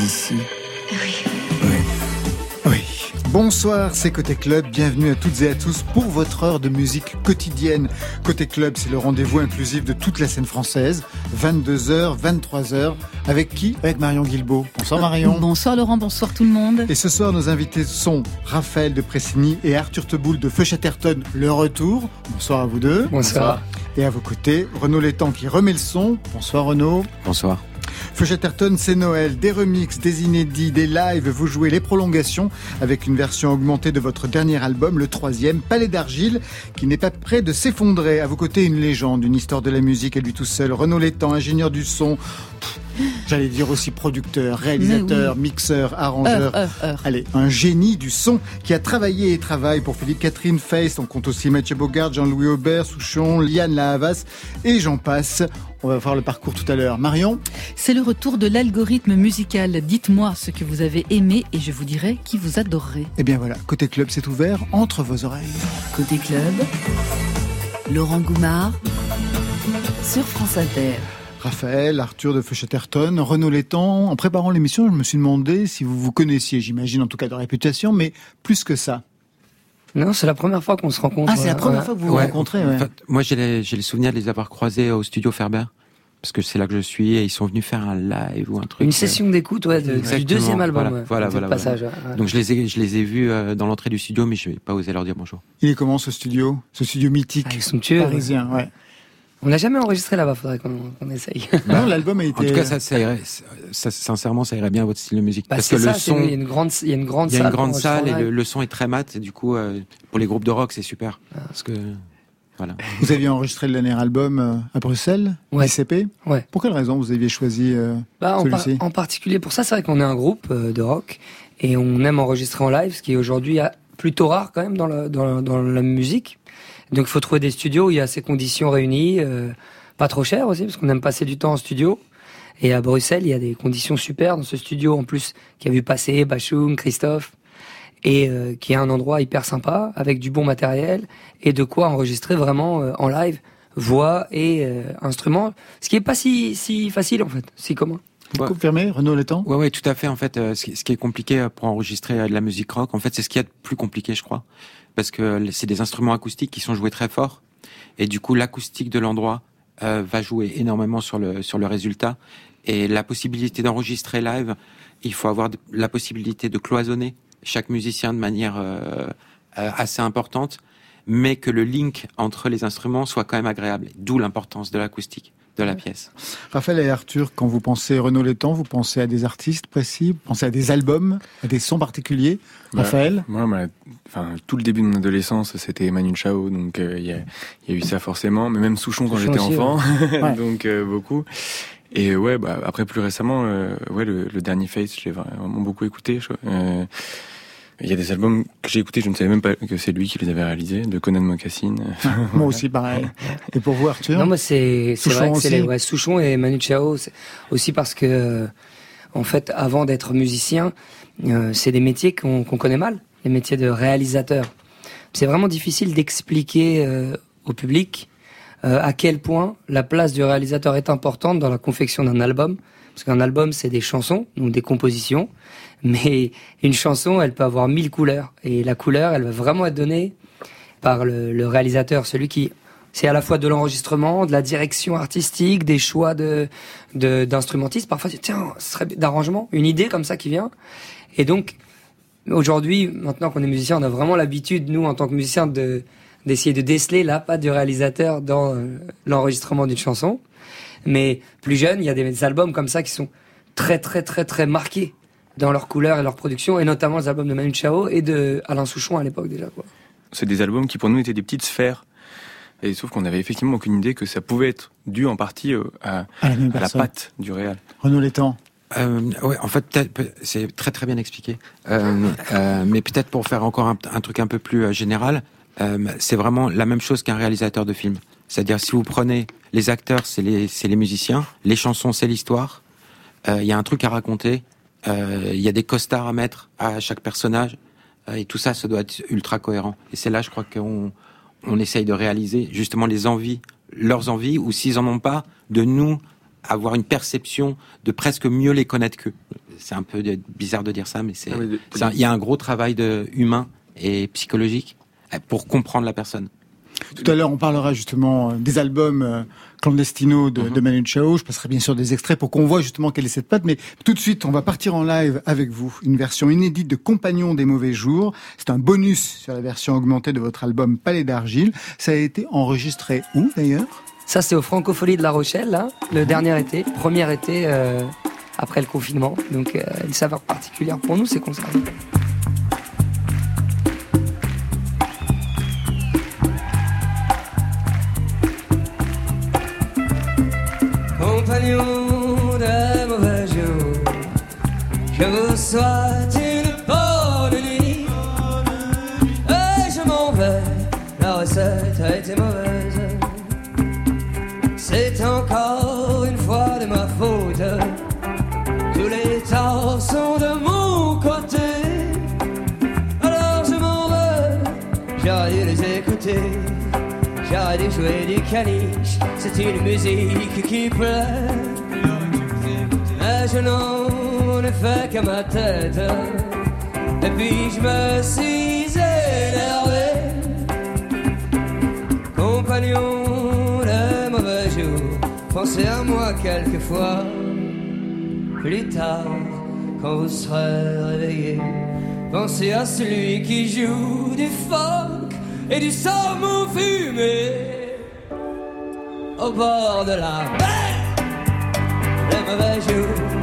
ici Oui. Bonsoir, c'est Côté Club. Bienvenue à toutes et à tous pour votre heure de musique quotidienne. Côté Club, c'est le rendez-vous inclusif de toute la scène française. 22h, 23h. Avec qui? Avec Marion Guilbeault. Bonsoir Marion. Bonsoir Laurent, bonsoir tout le monde. Et ce soir, nos invités sont Raphaël de Pressigny et Arthur Teboul de Feu le retour. Bonsoir à vous deux. Bonsoir. Et à vos côtés, Renaud Létang qui remet le son. Bonsoir Renaud. Bonsoir. Feu c'est Noël, des remixes, des inédits, des lives, vous jouez les prolongations avec une version augmentée de votre dernier album, le troisième, Palais d'Argile, qui n'est pas prêt de s'effondrer. À vos côtés, une légende, une histoire de la musique à lui tout seul. Renaud Létang, ingénieur du son, J'allais dire aussi producteur, réalisateur, mixeur, arrangeur. Allez, un génie du son qui a travaillé et travaille pour Philippe Catherine Face. On compte aussi Mathieu Bogart, Jean-Louis Aubert, Souchon, Liane Lahavas et j'en passe. On va voir le parcours tout à l'heure. Marion C'est le retour de l'algorithme musical. Dites-moi ce que vous avez aimé et je vous dirai qui vous adorerait. Eh bien voilà, Côté Club, c'est ouvert entre vos oreilles. Côté Club, Laurent Goumard sur France Inter. Raphaël, Arthur de Feuchetterton, Renaud Létang. En préparant l'émission, je me suis demandé si vous vous connaissiez, j'imagine en tout cas de réputation, mais plus que ça. Non, c'est la première fois qu'on se rencontre. Ah, c'est la première fois que vous vous rencontrez. Ouais. moi, j'ai les, les souvenirs de les avoir croisés au studio Ferber parce que c'est là que je suis et ils sont venus faire un live ou un truc. Une session d'écoute, ouais, du deuxième album. Voilà, voilà, Passage, Donc je les ai, je les ai vus euh, dans l'entrée du studio, mais je n'ai pas osé leur dire bonjour. Il est comment ce studio, ce studio mythique, ah, parisien, ouais. On n'a jamais enregistré là-bas, faudrait qu'on essaye. Non, l'album a été. En tout cas, ça, ça, irait, ça, sincèrement, ça irait bien à votre style de musique. Bah, Parce que le son. Il y a une grande, il y a une grande salle. Il y a une grande salle et le, son est très mat. Et du coup, euh, pour les groupes de rock, c'est super. Ah. Parce que, voilà. Vous aviez enregistré le dernier album euh, à Bruxelles, ouais. ICP. Ouais. Pour quelle raison vous aviez choisi euh, bah, celui-ci? en, particulier pour ça, c'est vrai qu'on est un groupe de rock et on aime enregistrer en live, ce qui est aujourd'hui plutôt rare quand même dans la, dans, dans la musique. Donc il faut trouver des studios où il y a ces conditions réunies. Euh, pas trop cher aussi, parce qu'on aime passer du temps en studio. Et à Bruxelles, il y a des conditions super dans ce studio, en plus, qui a vu passer Bachoum, Christophe, et euh, qui est un endroit hyper sympa, avec du bon matériel, et de quoi enregistrer vraiment euh, en live, voix et euh, instruments, ce qui est pas si, si facile, en fait, si commun. Vous confirmez, Renaud Létang Ouais, ouais, tout à fait. En fait, ce qui est compliqué pour enregistrer de la musique rock, en fait, c'est ce qui est plus compliqué, je crois, parce que c'est des instruments acoustiques qui sont joués très fort, et du coup, l'acoustique de l'endroit euh, va jouer énormément sur le sur le résultat et la possibilité d'enregistrer live. Il faut avoir la possibilité de cloisonner chaque musicien de manière euh, euh, assez importante, mais que le link entre les instruments soit quand même agréable. D'où l'importance de l'acoustique de la pièce. Raphaël et Arthur, quand vous pensez Renaud Létang, vous pensez à des artistes précis, vous pensez à des albums, à des sons particuliers? Bah, Raphaël? Moi, enfin, tout le début de mon adolescence, c'était Emmanuel Chao, donc euh, il y, a, y, a, eu ça forcément, mais même Souchon quand j'étais enfant, donc euh, beaucoup. Et ouais, bah, après plus récemment, euh, ouais, le, le, dernier Face, je l'ai vraiment beaucoup écouté. Je, il y a des albums que j'ai écoutés, je ne savais même pas que c'est lui qui les avait réalisés, de Conan Mocassin. moi aussi, pareil. Et pour vous, Arthur Non, moi, c'est vrai que c'est les ouais, Souchon et Manu Chao. Aussi parce que, euh, en fait, avant d'être musicien, euh, c'est des métiers qu'on connaît mal, les métiers de réalisateur. C'est vraiment difficile d'expliquer euh, au public à quel point la place du réalisateur est importante dans la confection d'un album. Parce qu'un album, c'est des chansons, donc des compositions. Mais une chanson, elle peut avoir mille couleurs. Et la couleur, elle va vraiment être donnée par le, réalisateur, celui qui c'est à la fois de l'enregistrement, de la direction artistique, des choix de d'instrumentistes. Parfois, tiens, ce serait d'arrangement, une idée comme ça qui vient. Et donc, aujourd'hui, maintenant qu'on est musicien, on a vraiment l'habitude, nous, en tant que musiciens, de d'essayer de déceler la patte du réalisateur dans euh, l'enregistrement d'une chanson. Mais plus jeune, il y a des albums comme ça qui sont très très très très marqués dans leur couleur et leur production, et notamment les albums de Manu Chao et de Alain Souchon à l'époque déjà. Quoi. C'est des albums qui pour nous étaient des petites sphères. Et sauf qu'on avait effectivement aucune idée que ça pouvait être dû en partie euh, à, la, patte du réel. Renaud Létang. Euh, ouais, en fait, c'est très très bien expliqué. Euh, euh, mais peut-être pour faire encore un, un, truc un peu plus général, euh, c'est vraiment la même chose qu'un réalisateur de film. C'est-à-dire si vous prenez les acteurs, c'est les, les musiciens, les chansons, c'est l'histoire. Il y a un truc à raconter, euh, il y a des costards à mettre à chaque personnage. Euh, et tout ça, ça doit être ultra cohérent. Et c'est là, je crois qu'on on essaye de réaliser justement les envies, leurs envies, ou s'ils en ont pas, de nous avoir une perception de presque mieux les connaître qu'eux. c'est un peu bizarre de dire ça, mais c'est, ah il y a un gros travail de humain et psychologique pour comprendre la personne. Tout à l'heure, on parlera justement euh, des albums euh, clandestinos de, mhm. de Manu Chao. Je passerai bien sûr des extraits pour qu'on voit justement quelle est cette patte. Mais tout de suite, on va partir en live avec vous. Une version inédite de Compagnon des mauvais jours. C'est un bonus sur la version augmentée de votre album Palais d'argile. Ça a été enregistré où d'ailleurs? Ça, c'est au Francofolie de La Rochelle, là, le dernier été, premier été euh, après le confinement. Donc, une saveur particulière pour nous, c'est concerts. Vous une bonne nuit. Et je m'en vais, la recette a été mauvaise. C'est encore une fois de ma faute. Tous les torts sont de mon côté. Alors je m'en vais, j'aurais dû les écouter. J'aurais dû jouer du caniche, c'est une musique qui plaît. Mais je n'en fait qu'à ma tête, et puis je me suis énervé. Compagnon de mauvais jours, pensez à moi quelquefois. Plus tard, quand vous serez réveillé, pensez à celui qui joue du folk et du saumon fumé au bord de la mer. Les mauvais jours,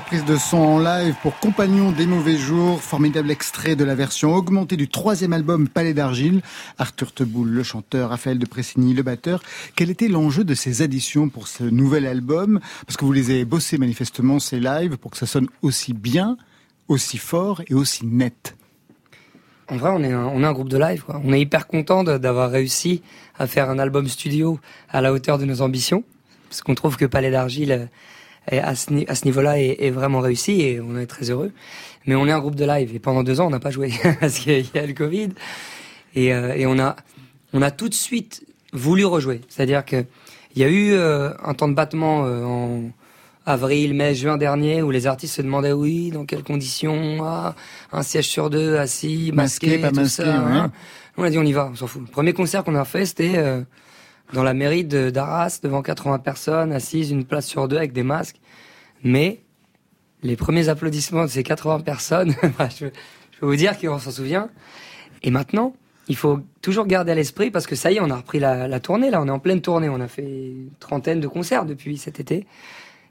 Prise de son en live pour Compagnon des mauvais jours, formidable extrait de la version augmentée du troisième album Palais d'argile. Arthur Teboul, le chanteur, Raphaël de Pressigny, le batteur. Quel était l'enjeu de ces additions pour ce nouvel album? Parce que vous les avez bossés manifestement, ces lives, pour que ça sonne aussi bien, aussi fort et aussi net. En vrai, on est un, groupe de live. On est hyper content d'avoir réussi à faire un album studio à la hauteur de nos ambitions, parce qu'on trouve que Palais d'argile à ce, à ce niveau-là est, est, vraiment réussi et on est très heureux. Mais on est un groupe de live et pendant deux ans on n'a pas joué parce qu'il y a le Covid et, euh, et, on a on a tout de suite voulu rejouer. C'est-à-dire que il y a eu euh, un temps de battement euh, en avril, mai, juin dernier où les artistes se demandaient oui dans quelles conditions ah, un siège sur deux assis masqué, pas tout masqué, ça. Hein. On a dit on y va, on s'en fout. Le premier concert qu'on a fait c'était dans la mairie d'Arras devant 80 personnes assises une place sur deux avec des masques. Mais les premiers applaudissements de ces 80 personnes, bah, je, peux vous dire qu'on s'en souvient. Et maintenant, il faut toujours garder à l'esprit parce que ça y est, on a repris la, tournée. Là, on est en pleine tournée. On a fait une trentaine de concerts depuis cet été.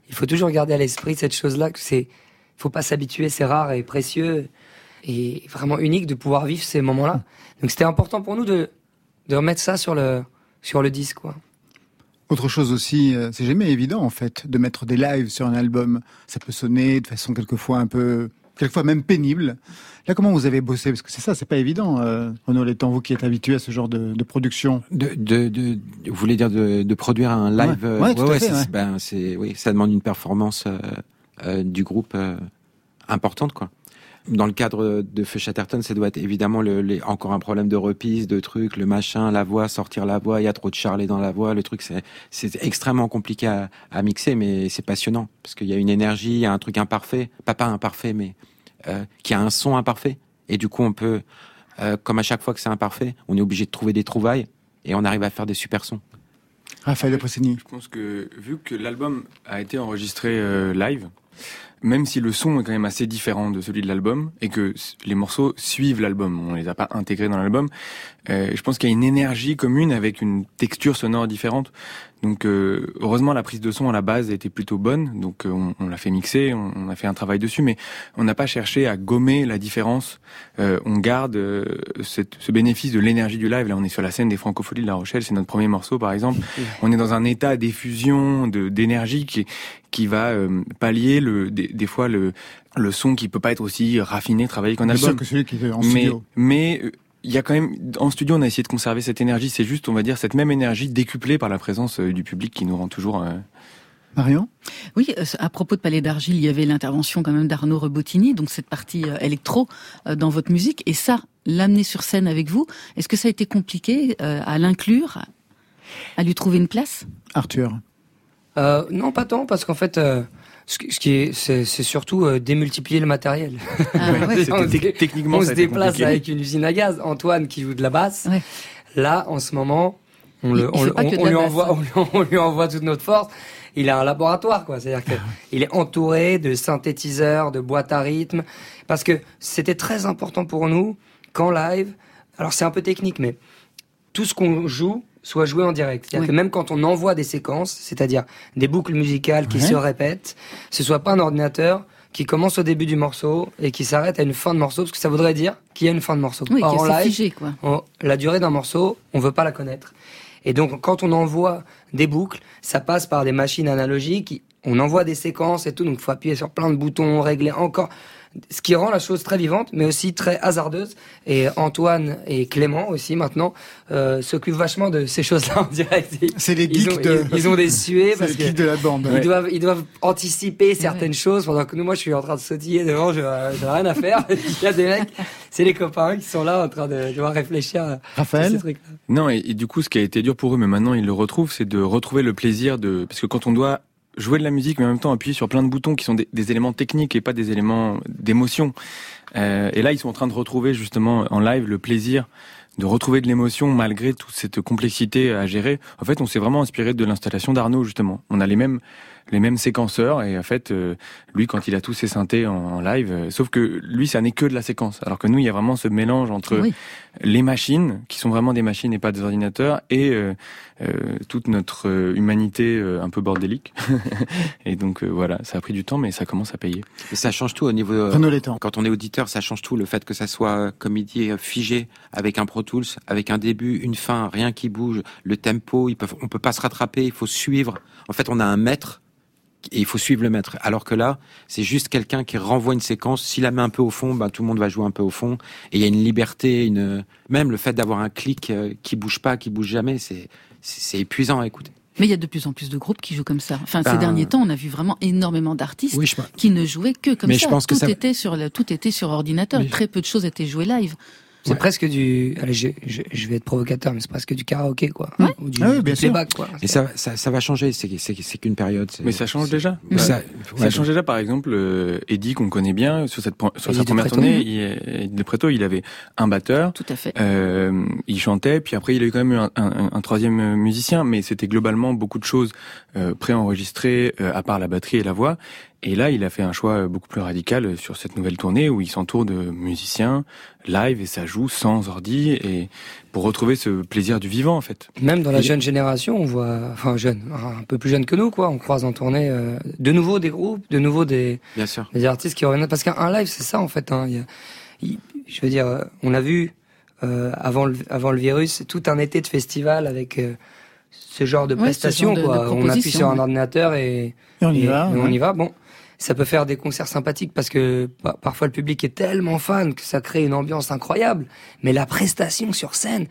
Il faut toujours garder à l'esprit cette chose-là que c'est, faut pas s'habituer. C'est rare et précieux et vraiment unique de pouvoir vivre ces moments-là. Donc c'était important pour nous de de remettre ça sur le sur le disque, quoi. Autre chose aussi, euh, c'est jamais évident en fait de mettre des lives sur un album. Ça peut sonner de façon quelquefois un peu, quelquefois même pénible. Là, comment vous avez bossé? Parce que c'est ça, c'est pas évident. Euh, Renaud Létang, vous qui êtes habitué à ce genre de, de production. De, de, de, vous voulez dire de, de produire un live Ouais, ouais, ouais, fait, ben, c'est, oui, ça demande une performance euh, euh du groupe euh, importante, quoi dans le cadre de Feu Chatterton, ça doit être évidemment le, les, encore un problème de repise, de trucs, le machin, la voix, sortir la voix, il y a trop de charlet dans la voix, le truc, c'est, extrêmement compliqué à, à mixer, mais c'est passionnant, parce qu'il y a une énergie, il y a un truc imparfait, pas pas imparfait, mais euh, qui a un son imparfait, et du coup on peut, euh, comme à chaque fois que c'est imparfait, on est obligé de trouver des trouvailles, et on arrive à faire des super sons. Raphaël Possini. Je pense que vu que l'album a été enregistré euh, live, même si le son est quand même assez différent de celui de l'album et que les morceaux suivent l'album, on les a pas intégrés dans l'album, euh, je pense qu'il y a une énergie commune avec une texture sonore différente. Donc euh, heureusement la prise de son à la base était plutôt bonne, donc euh, on, on l'a fait mixer, on, on, a fait un travail dessus, mais on n'a pas cherché à gommer la différence. Euh, on garde cette, ce bénéfice de l'énergie du live. Là on est sur la scène des Francopholies de La Rochelle, c'est notre premier morceau par exemple. On est dans un état d'effusion, de d'énergie qui qui va pallier le des, des fois le le son qui peut pas être aussi raffiné, travaillé qu'un album. Sûr que celui qui est en studio. Mais, mais il y a quand même en studio on a essayé de conserver cette énergie. C'est juste on va dire cette même énergie décuplée par la présence euh, du public qui nous rend toujours. Euh... Marion Oui, euh, à propos de Palais d'Argile, il y avait l'intervention quand même d'Arnaud Rebottini, donc cette partie euh, électro dans votre musique, et ça, l'amener sur scène avec vous, est-ce que ça a été compliqué à l'inclure, à lui trouver une place? Arthur euh, Non, pas tant, parce qu'en fait, ce qui est, c'est, surtout euh, démultiplier le matériel. Ah, ouais. on, techniquement, on se déplace avec une usine à gaz. Antoine qui joue de la basse. Ouais. Là, en ce moment, on, le, on, on, lui envoie, on, lui envoie toute notre force. Il a un laboratoire, quoi. C'est-à-dire qu'il est entouré de synthétiseurs, de boîtes à rythme, parce que c'était très important pour nous qu'en live. Alors c'est un peu technique, mais tout ce qu'on joue, soit joué en direct. C'est-à-dire que même quand on envoie des séquences, c'est-à-dire des boucles musicales qui se répètent, ce soit pas un ordinateur qui commence au début du morceau et qui s'arrête à une fin de morceau, parce que ça voudrait dire qu'il y a une fin de morceau. Oui, Or, en live, figé, quoi. la durée d'un morceau, on veut pas la connaître. Et donc, quand on envoie des boucles, ça passe par des machines analogiques, on envoie des séquences et tout, donc faut appuyer sur plein de boutons, régler encore ce qui rend la chose très vivante, mais aussi très hasardeuse. Et Antoine et Clément aussi maintenant euh, s'occupent vachement de ces choses-là en direct. C'est les geeks ils ont, de... ils, ont des suées parce les de la bande. Ils doivent, ils doivent anticiper certaines choses pendant que nous, moi, je suis en train de sautiller devant, je n'ai rien à faire. Il y a des mecs, c'est les copains qui sont là en train de devoir réfléchir. À Raphaël. Ces trucs non, et, et, du coup, ce qui a été dur pour eux, mais maintenant ils le retrouvent, c'est de retrouver le plaisir de, parce que quand on doit jouer de la musique, mais en même temps appuyer sur plein de boutons qui sont des, éléments techniques et pas des éléments d'émotion. Euh, et là, ils sont en train de retrouver justement en live le plaisir de retrouver de l'émotion malgré toute cette complexité à gérer. En fait, on s'est vraiment inspiré de l'installation d'Arnaud justement. On a les mêmes les mêmes séquenceurs. Et en fait euh, lui quand il a tous ses synthés en, live euh, sauf que lui ça n'est que de la séquence. Alors que nous il y a vraiment ce mélange entre les machines qui sont vraiment des machines et pas des ordinateurs et euh, toute notre humanité un peu bordélique. Et donc voilà ça a pris du temps mais ça commence à payer. Et ça change tout au niveau quand on est auditeur ça change tout le fait que ça soit comme il dit figé avec un Pro Tools avec un début une fin rien qui bouge le tempo ils peuvent on peut pas se rattraper il faut suivre. En fait on a un maître et il faut suivre le maître. Alors que là, c'est juste quelqu'un qui renvoie une séquence. S'il la met un peu au fond, bah, tout le monde va jouer un peu au fond. Et il y a une liberté, une même le fait d'avoir un clic euh, qui bouge pas, qui bouge jamais, c'est c'est épuisant à écouter. Mais il y a de plus en plus de groupes qui jouent comme ça. Enfin, ces ben, derniers temps, on a vu vraiment énormément d'artistes qui ne jouaient que comme mais ça. Je pense tout que ça... était sur le, tout était sur ordinateur. Très peu de choses étaient jouées live. C'est presque du. Allez, je, je, vais être provocateur, mais c'est presque du karaoké, quoi. Ou du, ah bien playback, quoi. Et ça, ça, ça, va changer. C'est qu'une période. Mais ça change déjà. Ça, ça change déjà. Par exemple, euh, Eddie qu'on connaît bien sur cette sur sa première tournée, il, de Preto, il avait un batteur. Tout à fait. Euh, il chantait, puis après il a eu quand même un, un, un troisième musicien, mais c'était globalement beaucoup de choses euh, préenregistrées euh, à part la batterie et la voix. Et là, il a fait un choix beaucoup plus radical sur cette nouvelle tournée où il s'entoure de musiciens live et ça joue sans ordi et pour retrouver ce plaisir du vivant en fait. Même dans la jeune génération, on voit, enfin jeune, un peu plus jeune que nous quoi, on croise en tournée euh, de nouveau des groupes, de nouveau des, Bien sûr. des artistes qui reviennent parce qu'un live c'est ça en fait. Hein. je veux dire, on a vu euh, avant le, avant le virus tout un été de festival avec euh, ce genre de prestations quoi. on appuie sur un ordinateur et, on y va. on y va. Bon ça peut faire des concerts sympathiques parce que parfois le public est tellement fan que ça crée une ambiance incroyable. Mais la prestation sur scène,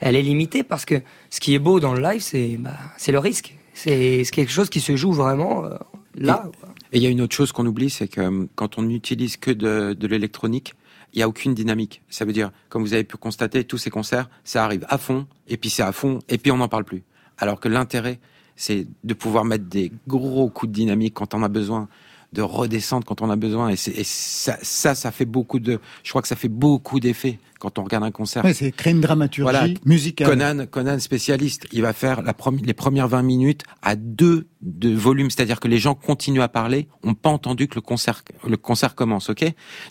elle est limitée parce que ce qui est beau dans le live, c'est bah, c'est le risque. C'est quelque chose qui se joue vraiment euh, là. Et il y a une autre chose qu'on oublie, c'est que euh, quand on n'utilise que de, de l'électronique, il n'y a aucune dynamique. Ça veut dire, comme vous avez pu constater, tous ces concerts, ça arrive à fond, et puis c'est à fond, et puis on n'en parle plus. Alors que l'intérêt, c'est de pouvoir mettre des gros coups de dynamique quand on a besoin de redescendre quand on a besoin. Et, ça, ça, ça, fait beaucoup de. Je crois que ça fait beaucoup d'effets quand on regarde un concert. Oui, c'est créer une dramaturgie musicale. Conan, Conan spécialiste, il va faire la les premières 20 minutes à deux de volume, c'est-à-dire que les gens continuent à parler, ont pas entendu que le concert, le concert commence, ok?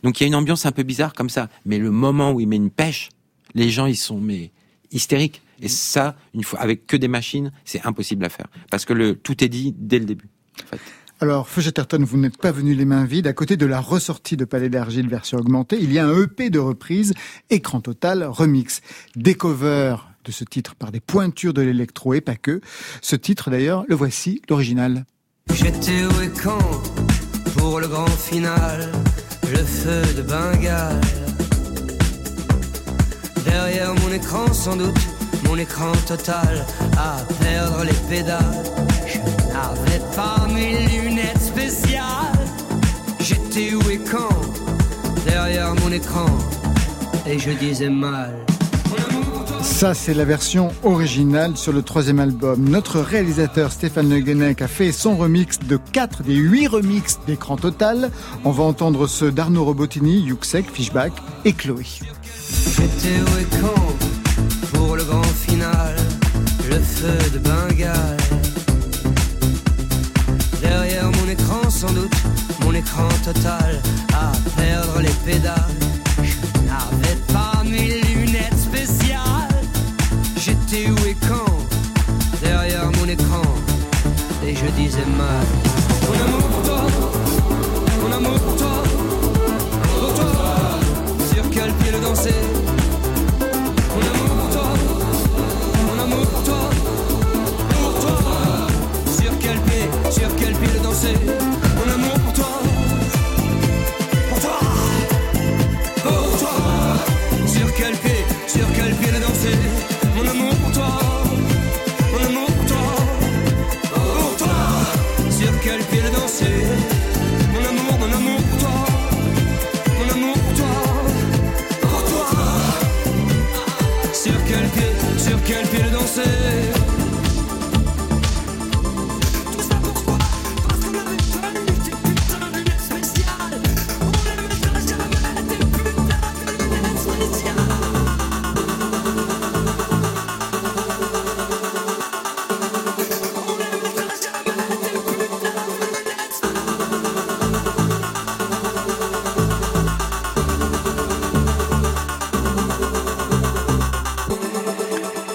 Donc il y a une ambiance un peu bizarre comme ça. Mais le moment où il met une pêche, les gens ils sont mais hystériques. Et ça, une fois avec que des machines, c'est impossible à faire parce que le tout est dit dès le début. En fait. Alors, Feu vous n'êtes pas venu les mains vides. À côté de la ressortie de Palais d'Argile version augmentée, il y a un EP de reprise, écran total, remix. Des covers de ce titre par des pointures de l'électro et pas que. Ce titre, d'ailleurs, le voici, l'original. J'étais au camp pour le grand final, le feu de Bengale. Derrière mon écran, sans doute, mon écran total, à perdre les pédales. N'avais pas Et je disais mal. Ça, c'est la version originale sur le troisième album. Notre réalisateur Stéphane Le a fait son remix de 4 des 8 remixes d'écran total. On va entendre ceux d'Arnaud Robotini, Yuxek, Fishback et Chloé. J'étais où et quand pour le grand final, le feu de Bengale Derrière mon écran sans doute, mon écran total, à perdre les pédales. N'avais pas mes lunettes spéciales. J'étais où et quand Derrière mon écran. Et je disais mal. Mon amour pour toi, mon amour pour toi, pour toi. Sur quel pied le danser Mon amour pour toi, mon amour pour toi. sur quel pied le danser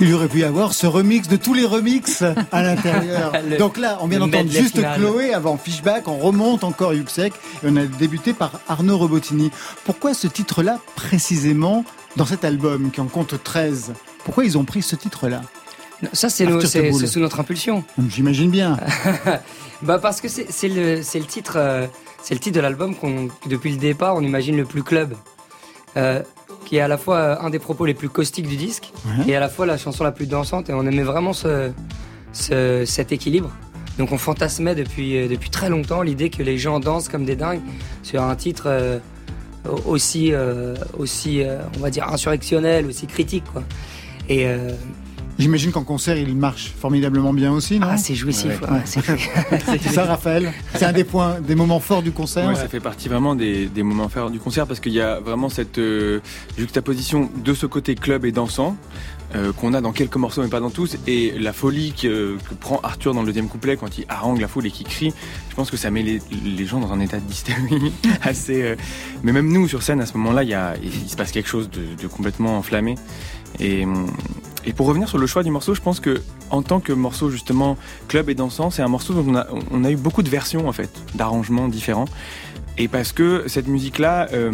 Il aurait pu y avoir ce remix de tous les remix à l'intérieur. Donc là, on vient d'entendre juste Chloé avant Fishback, on remonte encore Yuxek et on a débuté par Arnaud Robotini. Pourquoi ce titre-là précisément dans cet album qui en compte 13 Pourquoi ils ont pris ce titre-là? Ça, c'est sous notre impulsion. J'imagine bien. bah parce que c'est le, le, titre, euh, c'est le titre de l'album qu'on, depuis le départ, on imagine le plus club. Euh, qui est à la fois euh, un des propos les plus caustiques du disque et à la fois la chanson la plus dansante. Et on aimait vraiment ce, cet équilibre. Donc on fantasmait depuis, euh, depuis très longtemps l'idée que les gens dansent comme des dingues sur un titre euh, aussi, aussi on va dire, insurrectionnel, aussi critique. Quoi. Et J'imagine qu'en concert, il marche formidablement bien aussi, non? Ah, c'est jouissif. c'est ça, Raphaël? C'est un des points, des moments forts du concert? Oui, ça fait partie vraiment des, des, moments forts du concert parce qu'il y a vraiment cette euh, juxtaposition de ce côté club et dansant. Euh, qu'on a dans quelques morceaux mais pas dans tous. Et la folie que, prend Arthur dans le deuxième couplet quand il harangue la foule et qu'il crie je pense que ça met les, les gens dans un état d'hystérie assez euh, mais même nous sur scène à ce moment là il, y a, il se passe quelque chose de, de complètement enflammé et, et pour revenir sur le choix du morceau, je pense que en tant que morceau justement club et dansant, c'est un morceau dont on a, on a eu beaucoup de versions en fait, d'arrangements différents. Et parce que cette musique-là, euh,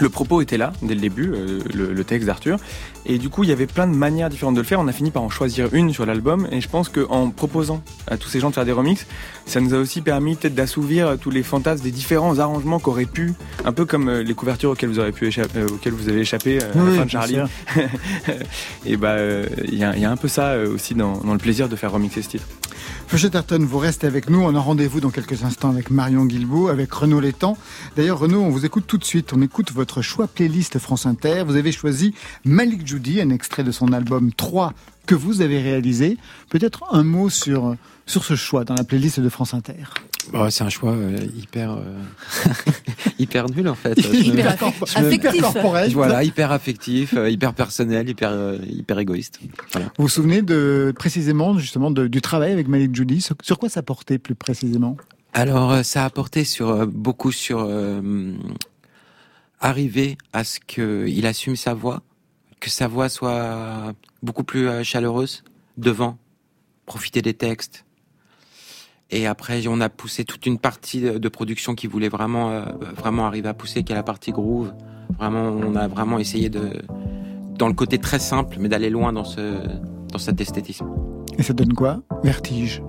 le propos était là dès le début, euh, le, texte d'Arthur, et du coup il y avait plein de manières différentes de le faire. On a fini par en choisir une sur l'album, et je pense qu'en proposant à tous ces gens de faire des remixes, ça nous a aussi permis peut-être d'assouvir tous les fantasmes des différents arrangements qu'auraient pu, un peu comme euh, les couvertures auxquelles vous aurez pu échapper, euh, auxquelles vous avez échappé à la fin de Charlie. et bah il y, a, un peu ça aussi dans, dans le plaisir de faire remixer ce titre. Feuchet vous restez avec nous. On a rendez-vous dans quelques instants avec Marion Guilbault, avec Renaud Létang. D'ailleurs, Renaud, on vous écoute tout de suite. On écoute votre choix playlist France Inter. Vous avez choisi Malik Judy, un extrait de son album 3 que vous avez réalisé. Peut-être un mot sur, sur ce choix dans la playlist de France Inter. Bah, c'est un choix euh, hyper euh, hyper nul en fait. hyper affectif. Voilà, hyper affectif, euh, hyper personnel, hyper hyper égoïste. Vous vous souvenez de précisément justement du travail avec Malik Judy sur, quoi ça portait plus précisément? Alors ça a porté sur beaucoup sur arriver à ce qu'il assume sa voix, que sa voix soit beaucoup plus chaleureuse devant, profiter des textes et après, on a poussé toute une partie de production qui voulait vraiment, euh, vraiment arriver à pousser, qui est la partie groove. Vraiment, on a vraiment essayé de, dans le côté très simple, mais d'aller loin dans ce, dans cet esthétisme. Et ça donne quoi? Vertige.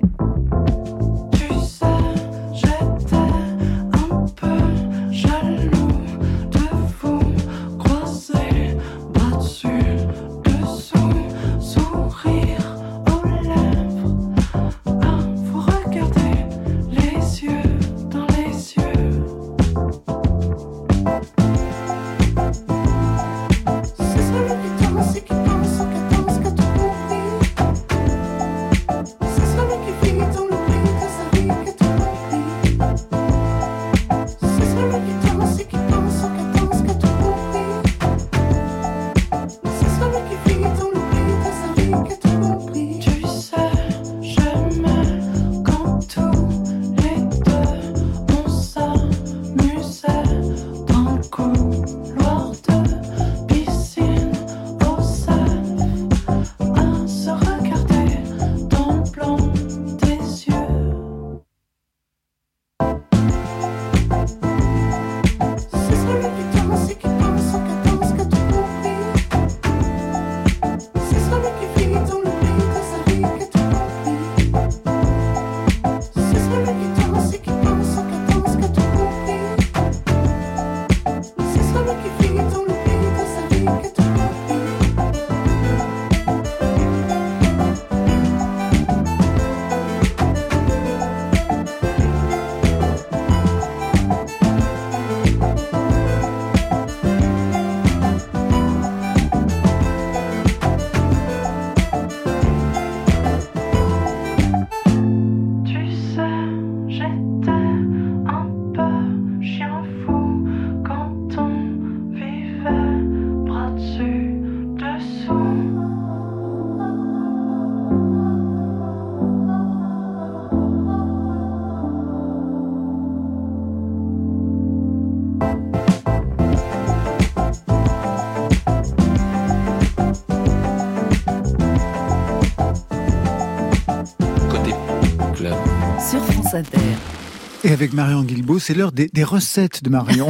Et avec Marion Guilbault, c'est l'heure des, recettes de Marion.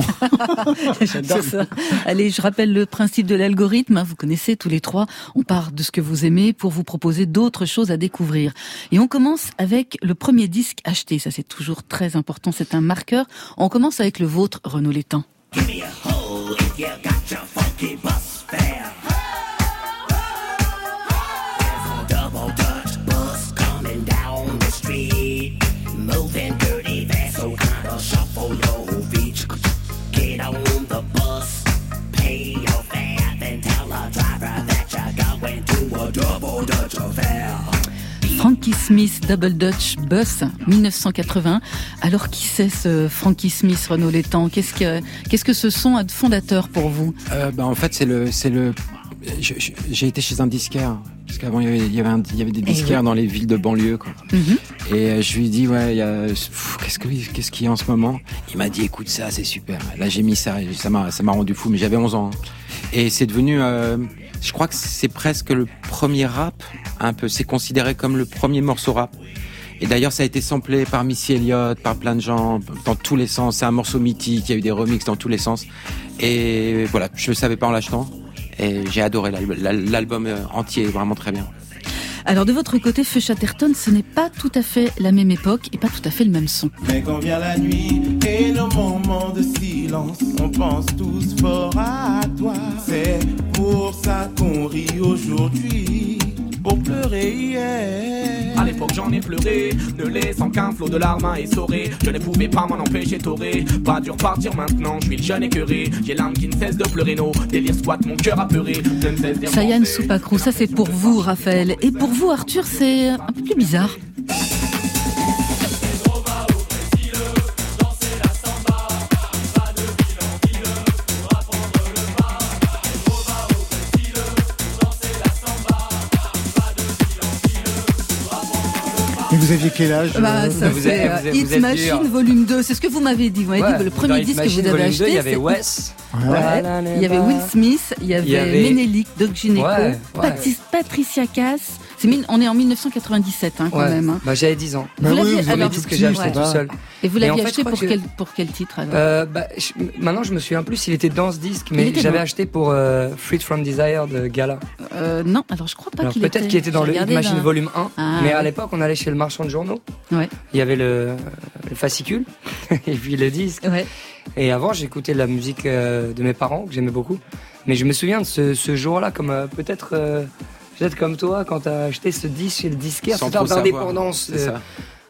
J'adore ça. Allez, je rappelle le principe de l'algorithme. Hein, vous connaissez tous les trois. On part de ce que vous aimez pour vous proposer d'autres choses à découvrir. Et on commence avec le premier disque acheté. Ça, c'est toujours très important. C'est un marqueur. On commence avec le vôtre, Renaud Létang. Smith Double Dutch Bus 1980. Alors qui c'est ce Frankie Smith, Renaud Létang? Qu'est-ce que qu'est-ce que ce son fondateur pour vous? Euh, bah, en fait c'est le c'est le j'ai été chez un disquaire parce qu'avant il y avait, il y avait, il y avait des eh disquaires dans les villes de banlieue quoi. Mhm. Et euh, je lui ai dit ouais, qu'est-ce que qu'est-ce qu'il y a en ce moment? Il m'a dit écoute ça, c'est super. Là j'ai mis ça, ça m'a ça m'a rendu fou, mais j'avais 11 ans. Hein. Et c'est devenu euh, je crois que c'est presque le premier rap, un peu. C'est considéré comme le premier morceau rap. Et d'ailleurs, ça a été samplé par Missy Elliott, par plein de gens, dans tous les sens. C'est un morceau mythique, il y a eu des remixes dans tous les sens. Et voilà, je ne savais pas en l'achetant. Et j'ai adoré l'album euh, entier, vraiment très bien. Alors de votre côté, Feu Chatterton, ce n'est pas tout à fait la même époque et pas tout à fait le même son. Mais quand vient la nuit et le moment de silence, on pense tous fort à toi. C'est pour ça qu'on rit aujourd'hui pour pleurer hier. À l'époque j'en ai pleuré, ne laissant qu'un flot de larmes essorées. Je ne pouvais pas m'en empêcher toré. Pas dur partir maintenant, je suis le jeune écœuré. J'ai l'âme qui ne cesse de pleurer, nos délire squat, mon cœur apeuré. Sayan Soupacrou, ça c'est pour vous Raphaël. Et pour vous Arthur, c'est un peu plus bizarre. Vous aviez quel âge bah, ça vous c'est euh, Hit Machine volume 2. C'est ce que vous m'avez dit. Vous m'avez dit le premier disque que vous avez acheté. il y avait Wes. Il y avait Will Smith, il y avait, Menelik, Doc Gineco, Patricia Cass on est en 1997 hein, quand même. Hein. Bah, j'avais 10 ans. Vous bah alors tout ce que j'ai acheté tout seul. Et vous l'aviez acheté pour, quel, pour quel titre alors? Euh, bah, Maintenant je me souviens plus, il était dans ce disque, mais j'avais acheté pour euh, Freed from Desire de Gala. Euh, non, alors je crois pas qu'il était. Peut-être qu'il était dans le Machine Volume 1, ah, mais à l'époque on allait chez le marchand de journaux. Ouais. Il y avait le, fascicule et puis le disque. Ouais. Et avant j'écoutais la musique de mes parents que j'aimais beaucoup. Mais je me souviens de ce, ce jour-là comme peut-être Peut-être comme toi, quand t'as acheté ce disque chez le disquaire, c'est d'indépendance. Euh,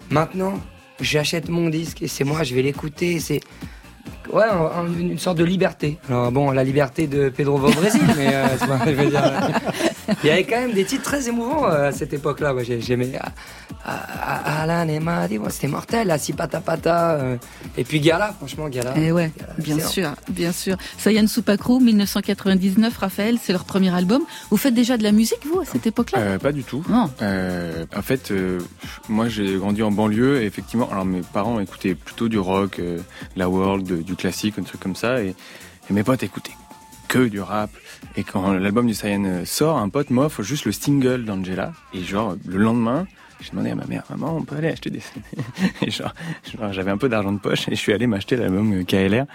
maintenant, j'achète mon disque et c'est moi, je vais l'écouter. C'est ouais, une sorte de liberté. Alors bon, la liberté de Pedro va au Brésil, mais euh, je veux dire, il y avait quand même des titres très émouvants euh, à cette époque-là. Moi, j'aimais Alan et Madi, c'était mortel. La Pata Pata, euh, et puis Gala, franchement Gala. Et eh ouais, bien sûr, bien sûr. Sayan Soupacrou, 1999, Raphaël, c'est leur premier album. Vous faites déjà de la musique vous à cette époque-là? Euh, Pas du tout. Non. en fait, moi j'ai grandi en banlieue et effectivement, alors mes parents écoutaient plutôt du rock, la world, du classique, un truc comme ça, et, et mes potes écoutaient que du rap. Et quand l'album du Cyan sort, un pote m'offre juste le single d'Angela. Et genre, le lendemain, j'ai demandé à ma mère, maman, on peut aller acheter des Et genre, j'avais un peu d'argent de poche et je suis allé m'acheter l'album KLR.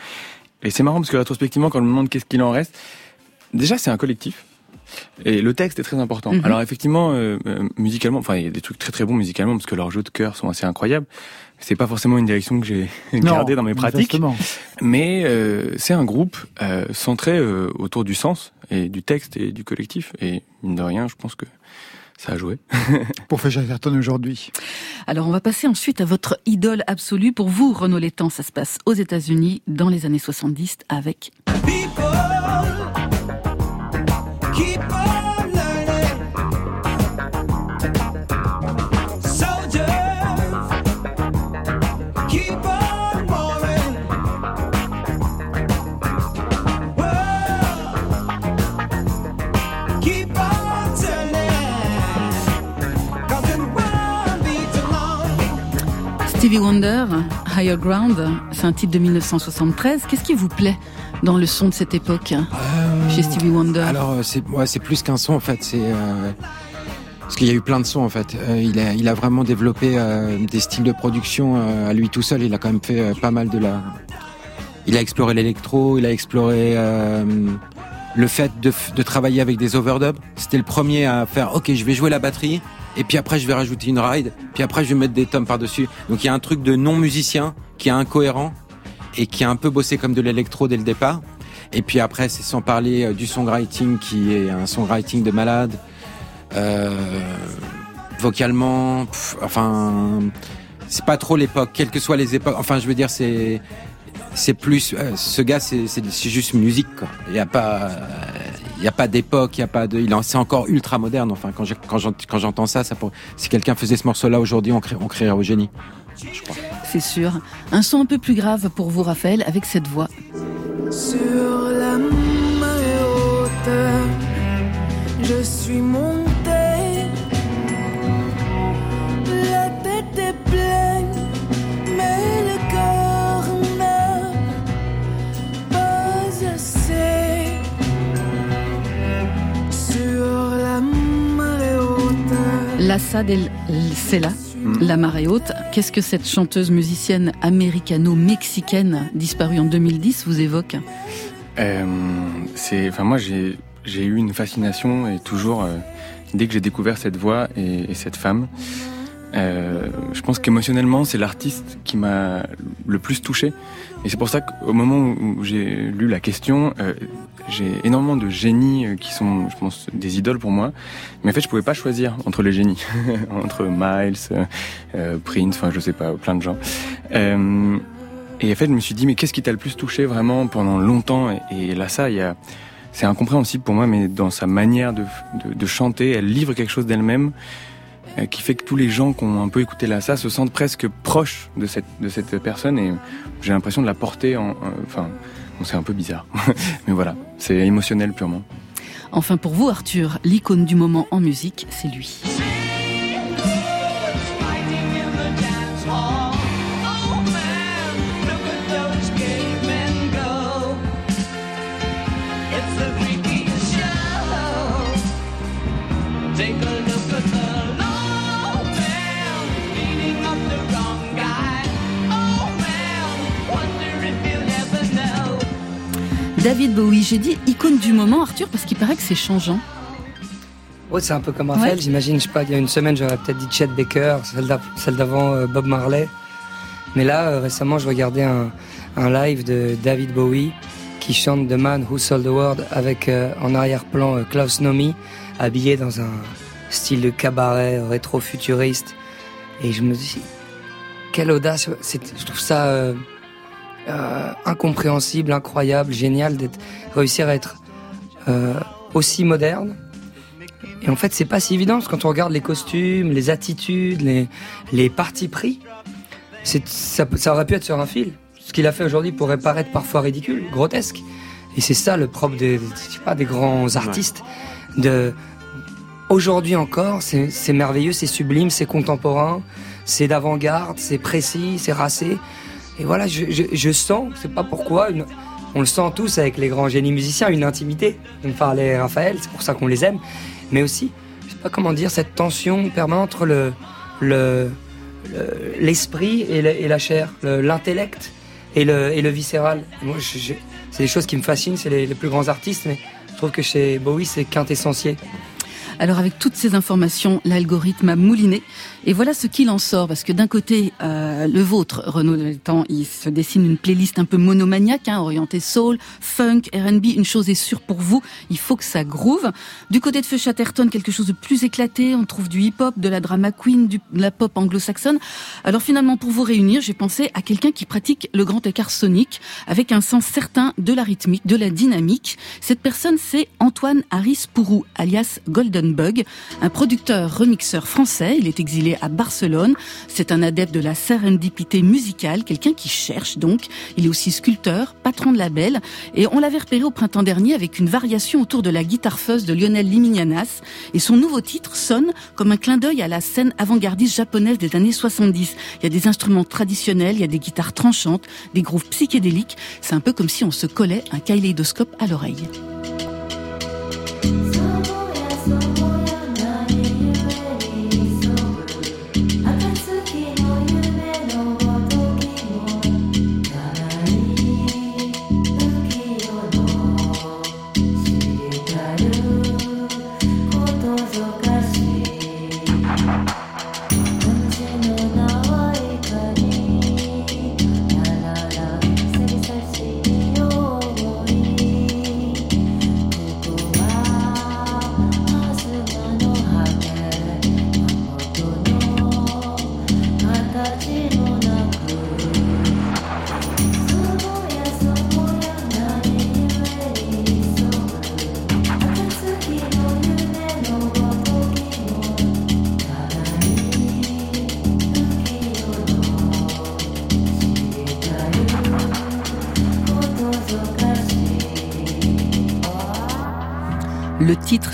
Et c'est marrant parce que rétrospectivement, quand on me demande qu'est-ce qu'il en reste, déjà c'est un collectif. Et le texte est très important. Mhm. Alors effectivement, euh, euh, musicalement, enfin il y a des trucs très très bons musicalement parce que leurs jeux de chœur sont assez incroyables. C'est pas forcément une direction que j'ai gardée dans mes pratiques, mais euh, c'est un groupe centré autour du sens et du texte et du collectif. Et mine de rien, je pense que ça a joué. pour faire Chatterton aujourd'hui. Alors on va passer ensuite à votre idole absolue. Pour vous, Renaud Létang, ça se passe aux États-Unis dans les années 70 avec... Stevie Wonder, Higher Ground, c'est un titre de 1973. Qu'est-ce qui vous plaît dans le son de cette époque euh, chez Stevie Wonder Alors euh, c'est ouais, plus qu'un son en fait, c'est euh, parce qu'il y a eu plein de sons en fait. il a il a vraiment développé des styles de production à lui tout seul. Il a quand même fait pas mal de la. Il a exploré l'électro, il a exploré le fait de, de travailler avec des overdubs. C'était le premier à faire. Ok, je vais jouer la batterie et puis après je vais rajouter une ride, puis après je vais mettre des tomes par-dessus. Donc il y a un truc de non-musicien qui est incohérent et qui a un peu bossé comme de l'électro dès le départ. Et puis après c'est sans parler euh, du songwriting qui est un songwriting de malade. Euh, vocalement, enfin c'est pas trop l'époque, quelles que soient les époques. Enfin je veux dire c'est plus euh, ce gars c'est juste musique. Il y a pas il n'y a pas d'époque, il y a pas de, c'est encore ultra moderne. Enfin, quand quand j'entends ça, ça si quelqu'un faisait ce morceau-là aujourd'hui, on, crée, on créerait au génie. C'est sûr. Un son un peu plus grave pour vous, Raphaël, avec cette voix. Sur la haute, je suis mon Lassa del Sela, mm. La marée haute. Qu'est-ce que cette chanteuse musicienne américano-mexicaine disparue en 2010 vous évoque euh, C'est, enfin moi j'ai j'ai eu une fascination et toujours euh, dès que j'ai découvert cette voix et, cette femme, euh, je pense qu'émotionnellement c'est l'artiste qui m'a le plus touché et c'est pour ça qu'au moment où j'ai lu la question, euh, j'ai énormément de génies euh, qui sont, je pense, des idoles pour moi. Mais en fait, je pouvais pas choisir entre les génies, entre Miles, euh, euh, Prince, enfin, je sais pas, plein de gens. Et en fait, je me suis dit, mais qu'est-ce qui t'a le plus touché vraiment pendant longtemps? Et, là, ça, il y a, c'est incompréhensible pour moi, mais dans sa manière de, de, de chanter, elle livre quelque chose d'elle-même qui fait que tous les gens qui ont un peu écouté Lassa se sentent presque proches de cette, de cette personne et j'ai l'impression de la porter en, enfin, c'est un peu bizarre. Mais voilà, c'est émotionnel purement. Enfin pour vous Arthur, l'icône du moment en musique, c'est lui. David Bowie, j'ai dit icône du moment, Arthur, parce qu'il paraît que c'est changeant. Ouais, c'est un peu comme Raphaël, j'imagine, je sais pas, il y a une semaine, j'aurais peut-être dit Chet Baker, celle d'avant euh, Bob Marley. Mais là, euh, récemment, je regardais un, live de David Bowie qui chante The Man Who Sold the World avec euh, en arrière-plan Klaus Nomi, habillé dans un style de cabaret rétro-futuriste. Et je me dis, quelle audace, je trouve ça euh, incompréhensible, incroyable, génial d'être réussir à être euh, aussi moderne. Et en fait, c'est pas si évident parce que quand on regarde les costumes, les attitudes, les les partis pris, ça, ça aurait pu être sur un fil. Ce qu'il a fait aujourd'hui pourrait paraître parfois ridicule, grotesque. Et c'est ça le propre des, je sais pas, des grands artistes. De aujourd'hui encore, c'est merveilleux, c'est sublime, c'est contemporain, c'est d'avant-garde, c'est précis, c'est racé. Et voilà, je, je, je sens, sais pas pourquoi, on le sent tous avec les grands génies musiciens, une intimité. On parlait Raphaël, c'est pour ça qu'on les aime. Mais aussi, je sais pas comment dire, cette tension permanente entre le, le, l'esprit et, la chair, l'intellect et le, viscéral. Moi, c'est des choses qui me fascinent, c'est les, plus grands artistes, mais je trouve que chez Bowie, c'est quintessentiel. Alors avec toutes ces informations, l'algorithme a mouliné et voilà ce qu'il en sort, parce que d'un côté, euh, le vôtre, Renaud il se dessine une playlist un peu monomaniaque, hein, orientée soul, funk, R&B. Une chose est sûre pour vous, il faut que ça groove. Du côté de Feu Chatterton, quelque chose de plus éclaté. On trouve du hip-hop, de la drama queen, de la pop anglo-saxonne. Alors finalement, pour vous réunir, j'ai pensé à quelqu'un qui pratique le grand écart sonique, avec un sens certain de la rythmique, de la dynamique. Cette personne, c'est Antoine Harris Pourou, alias Golden Bug, un producteur remixeur français. Il est exilé à Barcelone. C'est un adepte de la serendipité musicale, quelqu'un qui cherche donc. Il est aussi sculpteur, patron de label, et on l'avait repéré au printemps dernier avec une variation autour de la guitare fuzz de Lionel Liminianas. Et son nouveau titre sonne comme un clin d'œil à la scène avant-gardiste japonaise des années 70. Il y a des instruments traditionnels, il y a des guitares tranchantes, des grooves psychédéliques. C'est un peu comme si on se collait un kaléidoscope à l'oreille.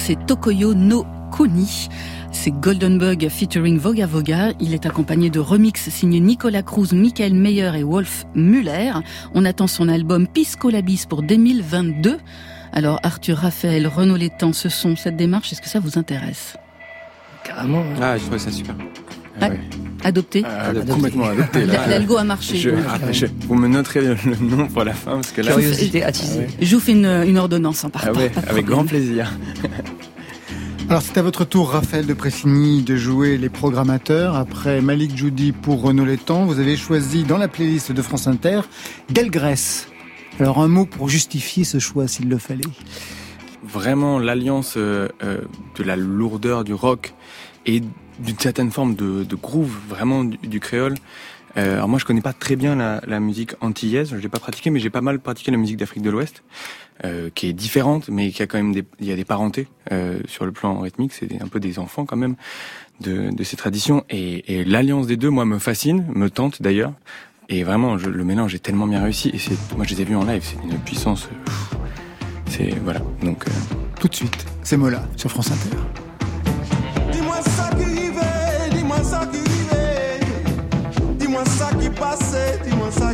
C'est Tokoyo no Koni. C'est Golden Bug featuring Voga Voga. Il est accompagné de remix signés Nicolas Cruz, Michael Meyer et Wolf Muller. On attend son album Pisco Labis pour 2022. Alors Arthur Raphaël, Renaud Létang, ce sont cette démarche, est-ce que ça vous intéresse? Carrément. Ah, je trouve ça super. Ah, adopté ah, Complètement adopté. L'algo a marché. Je, je, vous me noterez le, nom pour la fin parce que là. Curiosité attisée. Je vous fais une, une ordonnance en partant. Ah ouais, avec grand plaisir. Alors c'est à votre tour, Raphaël de Pressigny, de jouer les programmateurs. Après Malik Judy pour Renaud Létang, vous avez choisi dans la playlist de France Inter Delgrès. Alors un mot pour justifier ce choix s'il le fallait. Vraiment l'alliance euh, euh, de la lourdeur du rock et d'une certaine forme de, de, groove vraiment du, créole. Euh, alors moi je connais pas très bien la, la musique antillaise, je l'ai pas pratiqué, mais j'ai pas mal pratiqué la musique d'Afrique de l'Ouest. Euh, qui est différente, mais qui a quand même des, il y a des parentés euh, sur le plan rythmique. C'est un peu des enfants quand même de, de ces traditions. Et, et l'alliance des deux, moi, me fascine, me tente d'ailleurs. Et vraiment, je, le mélange est tellement bien réussi. Et c'est, moi, je les ai vus en live, c'est une puissance. C'est voilà. Donc euh... tout de suite, c'est Mola sur France Inter. Ça qui passait, dis-moi ça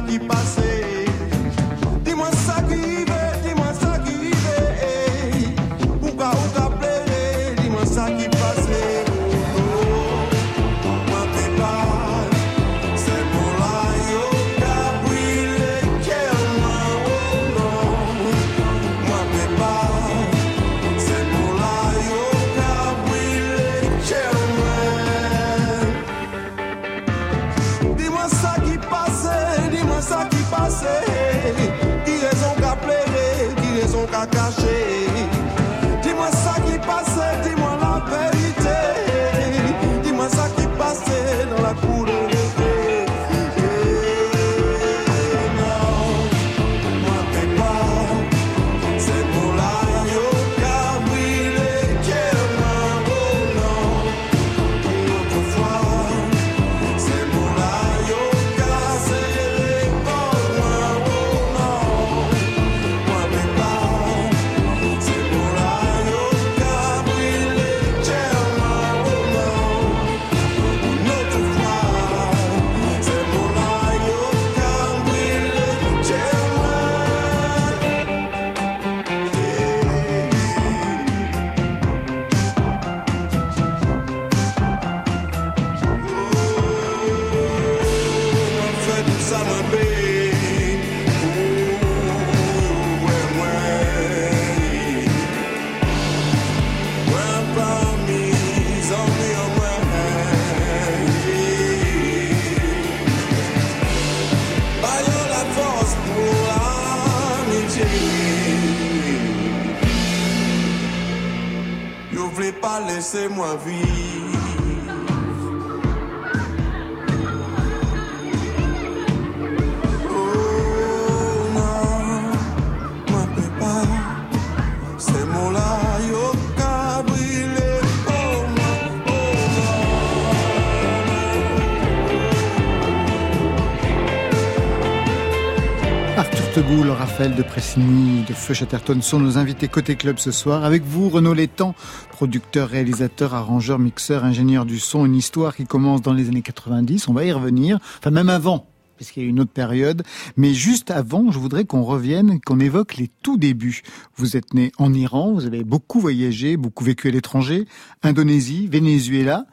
Raphaël de Pressigny, de Feu Chatterton sont nos invités côté club ce soir. Avec vous, Renaud Létang, producteur, réalisateur, arrangeur, mixeur, ingénieur du son, une histoire qui commence dans les années 90. On va y revenir. Enfin, même avant, puisqu'il y a une autre période. Mais juste avant, je voudrais qu'on revienne, qu'on évoque les tout débuts. Vous êtes né en Iran, vous avez beaucoup voyagé, beaucoup vécu à l'étranger, Indonésie, Venezuela.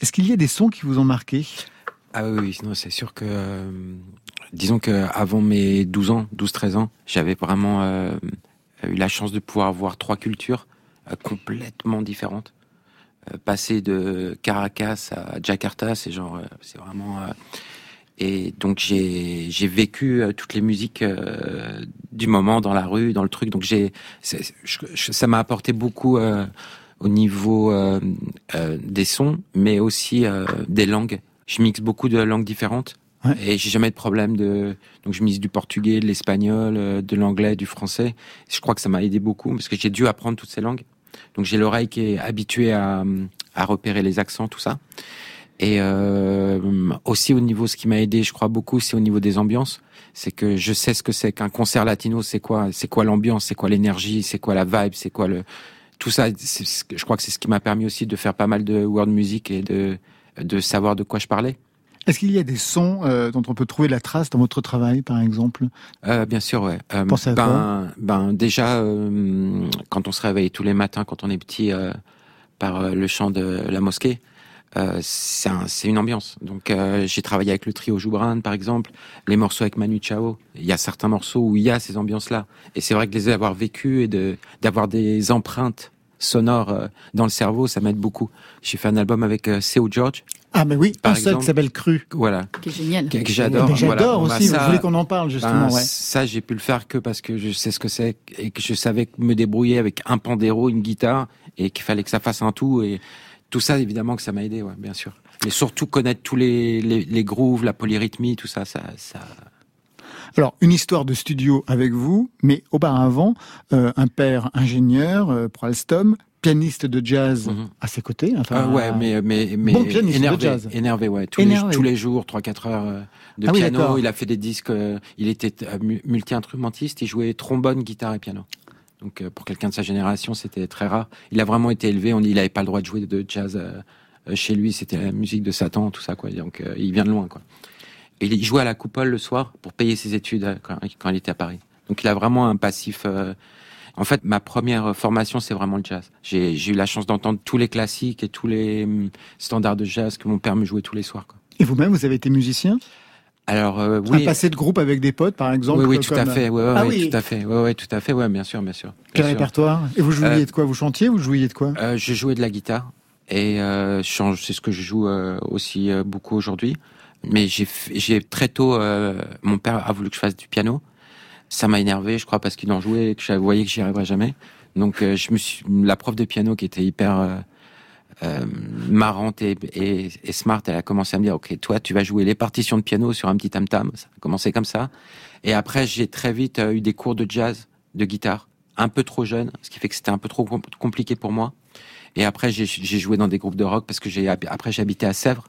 Est-ce qu'il y a des sons qui vous ont marqué? Ah oui, oui, sinon c'est sûr que euh, disons que avant mes 12 ans, 12-13 ans, j'avais vraiment euh, eu la chance de pouvoir voir trois cultures euh, complètement différentes. Euh, passer de Caracas à Jakarta, c'est genre, c'est vraiment. et donc j'ai j'ai vécu toutes les musiques du moment dans la rue, dans le truc. Donc j'ai ça m'a apporté beaucoup au niveau des sons, mais aussi des langues. Je mixe beaucoup de langues différentes. Et j'ai jamais de problème de. Donc je mise du portugais, de l'espagnol, euh, de l'anglais, du français. Je crois que ça m'a aidé beaucoup parce que j'ai dû apprendre toutes ces langues. Donc j'ai l'oreille qui est habituée à, à repérer les accents, tout ça. Et euh, aussi au niveau, ce qui m'a aidé, je crois beaucoup, c'est au niveau des ambiances. C'est que je sais ce que c'est qu'un concert latino, c'est quoi, c'est quoi l'ambiance, c'est quoi l'énergie, c'est quoi la vibe, c'est quoi le. tout ça, je crois que c'est ce qui m'a permis aussi de faire pas mal de world music et de, de savoir de quoi je parlais. Est-ce qu'il y a des sons euh, dont on peut trouver la trace dans votre travail, par exemple? Euh, Bien sûr, ouais. Euh, Pensez à ben, quoi? ben déjà, euh, quand on se réveille tous les matins, quand on est petit, par le chant de la mosquée, c'est un, une ambiance. Donc j'ai travaillé avec le trio Joubran, par exemple, les morceaux avec Manu Chao. Il y a certains morceaux où il y a ces ambiances-là, et c'est vrai que les avoir vécus et de d'avoir des empreintes sonores dans le cerveau, ça m'aide beaucoup. J'ai fait un album avec Seu George, ah mais oui, un seul qui s'appelle Cru. Voilà. Qui est génial. Que, j'adore. J'adore aussi, bah, vous voulez qu'on en parle justement. Ben, ouais. Ça, j'ai pu le faire que parce que je sais ce que c'est et que je savais me débrouiller avec un pandéro, une guitare et qu'il fallait que ça fasse un tout et tout ça évidemment que ça m'a aidé, ouais, bien sûr. Mais surtout connaître tous les, les, les grooves, la polyrythmie, tout ça, ça, ça. Alors, une histoire de studio avec vous, mais auparavant, euh, un père ingénieur euh, pour Alstom, pianiste de jazz mhm. à ses côtés. Enfin, ah ouais, mais mais mais bon pianiste énervé, de jazz. énervé, ouais. Tous, Les, tous les jours, 3-4 heures euh, de ah piano. il a fait des disques. Euh, il était euh, multi-instrumentiste. Il jouait trombone, guitare et piano. Donc pour quelqu'un de sa génération, c'était très rare. Il a vraiment été élevé. On, il n'avait pas le droit de jouer de jazz chez lui. C'était la musique de Satan, tout ça, quoi. Donc il vient de loin, quoi. Et il jouait à la coupole le soir pour payer ses études quand, quand il était à Paris. Donc il a vraiment un passif en fait, ma première formation, c'est vraiment le jazz. J'ai eu la chance d'entendre tous les classiques et tous les hum, standards de jazz que mon père me jouait tous les soirs. Quoi. Et vous-même, vous avez été musicien? Alors euh, oui. Un passé de groupe avec des potes, par exemple. Oui, oui, tout à fait. Ouais, ah, oui, tout à fait. Ouais, ouais, tout à fait. Ouais, bien sûr, bien sûr. Quel répertoire? Et vous jouiez euh, de quoi? Vous chantiez ou vous jouiez de quoi? Euh, Je jouais de la guitare et euh, c'est ce que je joue euh, aussi euh, beaucoup aujourd'hui. Mais j'ai très tôt, mon père a voulu que je fasse du piano ça m'a énervé, je crois, parce qu'il en jouait et que je voyais que j'y arriverais jamais. Donc, euh, je me suis, la prof de piano qui était hyper euh, euh, marrante et, et, et, smart, elle a commencé à me dire, ok, toi, tu vas jouer les partitions de piano sur un petit tam tam. Ça a commencé comme ça. Et après, j'ai très vite eu des cours de jazz, de guitare, un peu trop jeune, ce qui fait que c'était un peu trop compliqué pour moi. Et après, j'ai joué dans des groupes de rock parce que j'ai après habité à Sèvres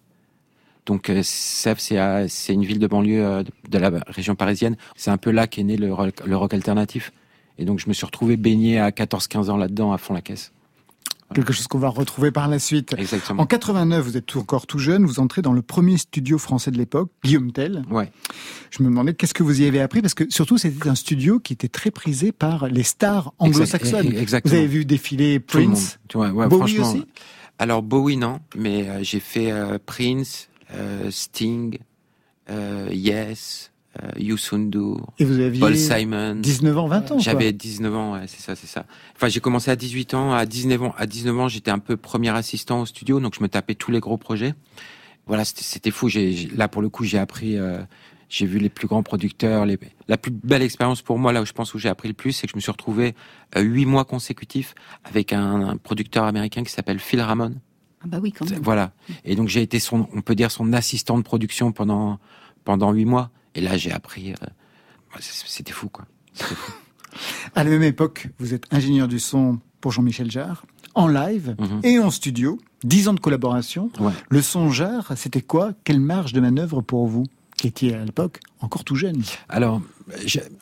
donc euh, Sèvres, c'est une ville de banlieue euh, de la région parisienne. C'est un peu là qu'est né le rock, le rock alternatif. Et donc je me suis retrouvé baigné à 14-15 ans là-dedans, à fond la caisse. Quelque chose qu'on va retrouver par la suite. Exactement. En 89, vous êtes encore tout jeune, vous entrez dans le premier studio français de l'époque, Guillaume Tell. Ouais. Je me demandais qu'est-ce que vous y avez appris, parce que surtout c'était un studio qui était très prisé par les stars anglo-saxonnes. Exactement. Vous avez vu défiler Prince, ouais, ouais, Bowie aussi? Alors Bowie non, mais euh, j'ai fait Prince, Sting, euh, Yes, euh, Et vous aviez Paul Simon. 19 ans, 20 ans. J'avais 19 ans, ouais, c'est ça, c'est ça. Enfin, j'ai commencé à 18 ans. À 19 ans, à 19 ans, j'étais un peu premier assistant au studio, donc je me tapais tous les gros projets. Voilà, c'était fou. J'ai là pour le coup, j'ai appris. Euh, j'ai vu les plus grands producteurs. Les... La plus belle expérience pour moi, là où je pense où j'ai appris le plus, c'est que je me suis retrouvé huit mois consécutifs avec un, un producteur américain qui s'appelle Phil Ramon. Ah bah oui, quand même. Voilà. Et donc j'ai été son, on peut dire son assistant de production pendant pendant huit mois. Et là j'ai appris, euh, c'était fou quoi. Fou. à la même époque, vous êtes ingénieur du son pour Jean-Michel Jarre, en live mhm. et en studio. Dix ans de collaboration. Ouais. Le son Jarre, c'était quoi? Quelle marge de manœuvre pour vous qui étiez à l'époque encore tout jeune? Alors,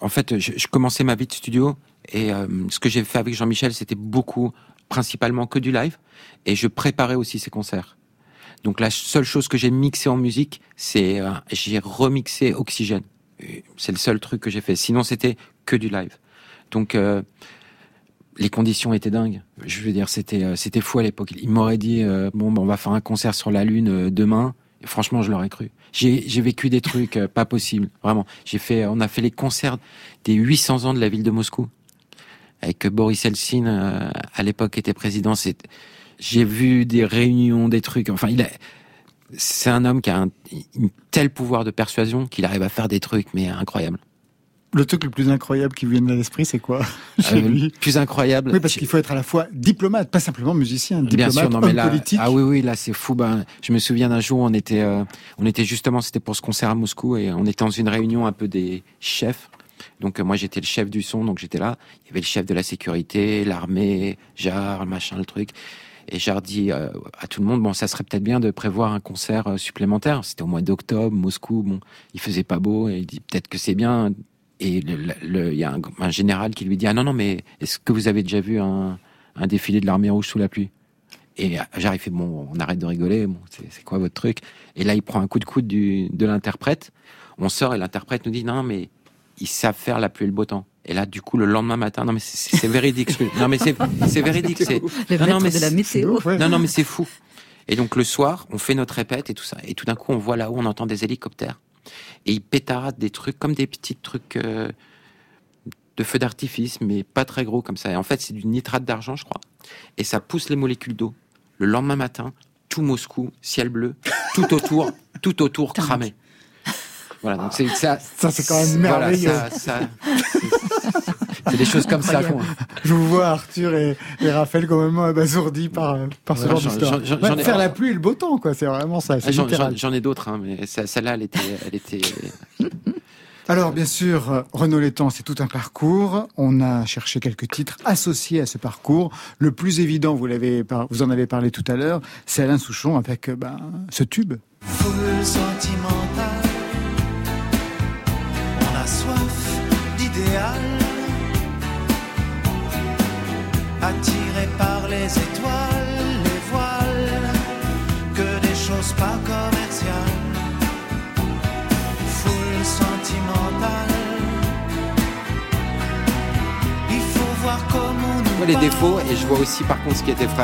en fait, je, je, commençais ma vie de studio et euh, ce que j'ai fait avec Jean-Michel, c'était beaucoup principalement que du live, et je préparais aussi ces concerts. Donc la seule chose que j'ai mixé en musique, c'est euh, j'ai remixé Oxygène. C'est le seul truc que j'ai fait. Sinon, c'était que du live. Donc euh, les conditions étaient dingues. Je veux dire, c'était euh, c'était fou à l'époque. Il m'aurait dit euh, bon, ben, on va faire un concert sur la lune euh, demain. Franchement, je l'aurais cru. J'ai vécu des trucs pas possibles, vraiment. J'ai fait, on a fait les concerts des 800 ans de la ville de Moscou avec Boris Eltsine euh, à l'époque était président. C'est, j'ai vu des réunions, des trucs. Enfin, il a, c'est un homme qui a un, tel pouvoir de persuasion qu'il arrive à faire des trucs, mais incroyables. Le truc le plus incroyable qui vient à l'esprit, c'est quoi? Euh, Le plus incroyable. Oui, parce qu'il faut être à la fois diplomate, pas simplement musicien, diplomate, Bien sûr, non, mais là, politique. Ah oui, oui, là c'est fou. Ben, je me souviens d'un jour, on était, euh, on était justement, c'était pour ce concert à Moscou, et on était dans une réunion un peu des chefs donc euh, moi j'étais le chef du son, donc j'étais là. Il y avait le chef de la sécurité, l'armée, Jarre, machin, le truc. Et Jarre dit euh, à tout le monde, bon, ça serait peut-être bien de prévoir un concert euh, supplémentaire. C'était au mois d'octobre, Moscou, bon, il faisait pas beau, et il dit peut-être que c'est bien. Et il y a un, général qui lui dit, ah non, non, mais est-ce que vous avez déjà vu un, un défilé de l'armée rouge sous la pluie? Et j'arrive, fait bon, on arrête de rigoler, c'est quoi votre truc? Et là, il prend un coup de coude de l'interprète. On sort et l'interprète nous dit non, mais ils savent faire la pluie et le beau temps. Et là, du coup, le lendemain matin, non mais c'est véridique. non mais c'est véridique. C'est non, non mais de la météo. Non non mais c'est fou. Et donc le soir, on fait notre répète et tout ça. Et tout d'un coup, on voit là-haut, on entend des hélicoptères. Et ils pétaradent des trucs comme des petits trucs euh, de feu d'artifice, mais pas très gros comme ça. Et en fait, c'est du nitrate d'argent, je crois. Et ça pousse les molécules d'eau. Le lendemain matin, tout Moscou, ciel bleu, tout autour, tout autour cramé. Voilà, donc c'est ça. Ça c'est quand même merveilleux. c'est des choses comme ça. Je vous vois Arthur et, Raphaël quand même abasourdis par par ce genre d'histoire. Faire la pluie et le beau temps, quoi. C'est vraiment ça. J'en ai d'autres, hein, mais celle-là, elle était, elle était. Alors, bien sûr, Renaud Létang, c'est tout un parcours. On a cherché quelques titres associés à ce parcours. Le plus évident, vous, l'avez, vous en avez parlé tout à l'heure, c'est Alain Souchon avec ben, ce tube. Foule sentimentale, attiré par les étoiles, les voiles, que des choses pas commerciales. Je vois les défauts et je vois aussi par contre ce qui était fun.